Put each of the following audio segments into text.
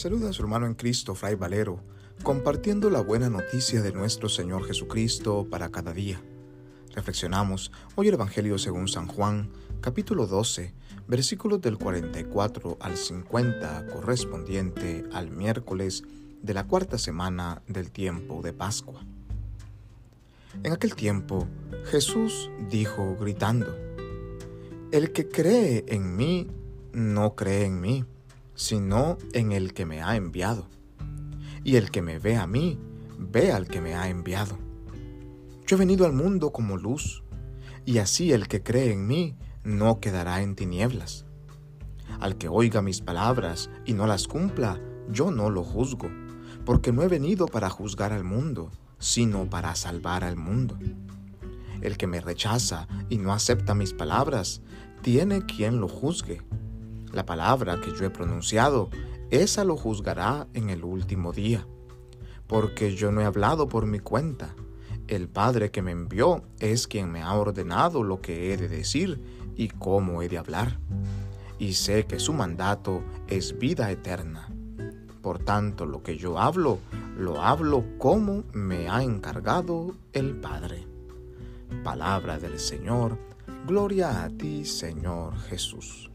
saluda a su hermano en Cristo, Fray Valero, compartiendo la buena noticia de nuestro Señor Jesucristo para cada día. Reflexionamos hoy el Evangelio según San Juan, capítulo 12, versículos del 44 al 50, correspondiente al miércoles de la cuarta semana del tiempo de Pascua. En aquel tiempo, Jesús dijo gritando, El que cree en mí, no cree en mí sino en el que me ha enviado. Y el que me ve a mí, ve al que me ha enviado. Yo he venido al mundo como luz, y así el que cree en mí no quedará en tinieblas. Al que oiga mis palabras y no las cumpla, yo no lo juzgo, porque no he venido para juzgar al mundo, sino para salvar al mundo. El que me rechaza y no acepta mis palabras, tiene quien lo juzgue la palabra que yo he pronunciado, esa lo juzgará en el último día. Porque yo no he hablado por mi cuenta. El Padre que me envió es quien me ha ordenado lo que he de decir y cómo he de hablar. Y sé que su mandato es vida eterna. Por tanto, lo que yo hablo, lo hablo como me ha encargado el Padre. Palabra del Señor, gloria a ti, Señor Jesús.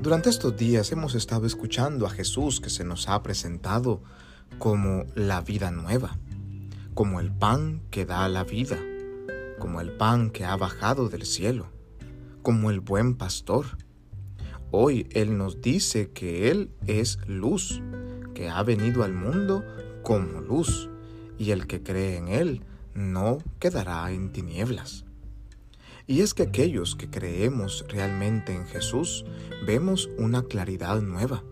Durante estos días hemos estado escuchando a Jesús que se nos ha presentado como la vida nueva, como el pan que da la vida, como el pan que ha bajado del cielo, como el buen pastor. Hoy Él nos dice que Él es luz, que ha venido al mundo como luz, y el que cree en Él no quedará en tinieblas. Y es que aquellos que creemos realmente en Jesús vemos una claridad nueva.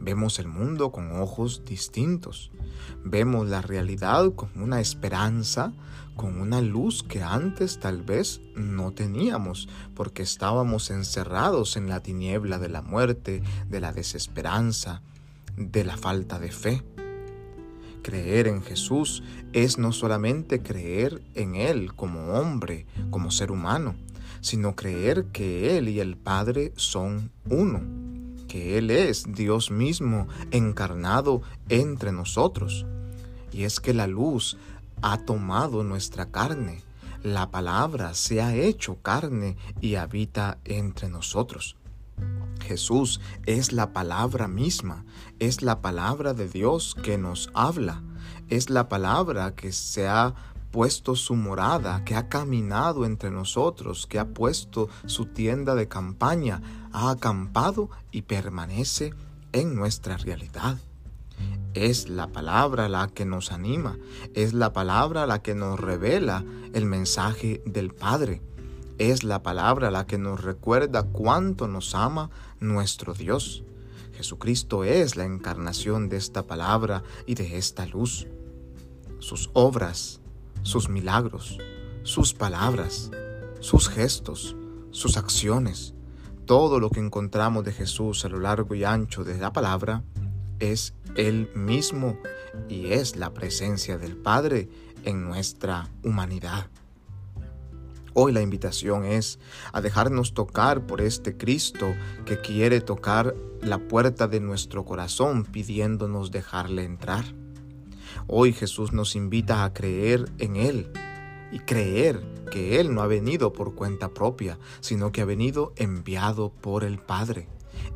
Vemos el mundo con ojos distintos. Vemos la realidad con una esperanza, con una luz que antes tal vez no teníamos, porque estábamos encerrados en la tiniebla de la muerte, de la desesperanza, de la falta de fe. Creer en Jesús es no solamente creer en Él como hombre, como ser humano, sino creer que Él y el Padre son uno, que Él es Dios mismo encarnado entre nosotros. Y es que la luz ha tomado nuestra carne, la palabra se ha hecho carne y habita entre nosotros. Jesús es la palabra misma, es la palabra de Dios que nos habla, es la palabra que se ha puesto su morada, que ha caminado entre nosotros, que ha puesto su tienda de campaña, ha acampado y permanece en nuestra realidad. Es la palabra la que nos anima, es la palabra la que nos revela el mensaje del Padre. Es la palabra la que nos recuerda cuánto nos ama nuestro Dios. Jesucristo es la encarnación de esta palabra y de esta luz. Sus obras, sus milagros, sus palabras, sus gestos, sus acciones, todo lo que encontramos de Jesús a lo largo y ancho de la palabra es Él mismo y es la presencia del Padre en nuestra humanidad. Hoy la invitación es a dejarnos tocar por este Cristo que quiere tocar la puerta de nuestro corazón pidiéndonos dejarle entrar. Hoy Jesús nos invita a creer en Él y creer que Él no ha venido por cuenta propia, sino que ha venido enviado por el Padre.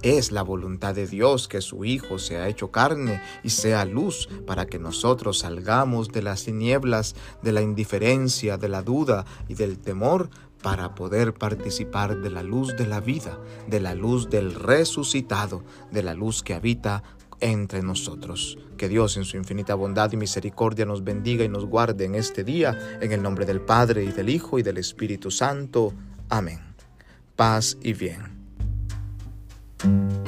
Es la voluntad de Dios que su Hijo sea hecho carne y sea luz para que nosotros salgamos de las tinieblas, de la indiferencia, de la duda y del temor para poder participar de la luz de la vida, de la luz del resucitado, de la luz que habita entre nosotros. Que Dios en su infinita bondad y misericordia nos bendiga y nos guarde en este día, en el nombre del Padre y del Hijo y del Espíritu Santo. Amén. Paz y bien. Thank you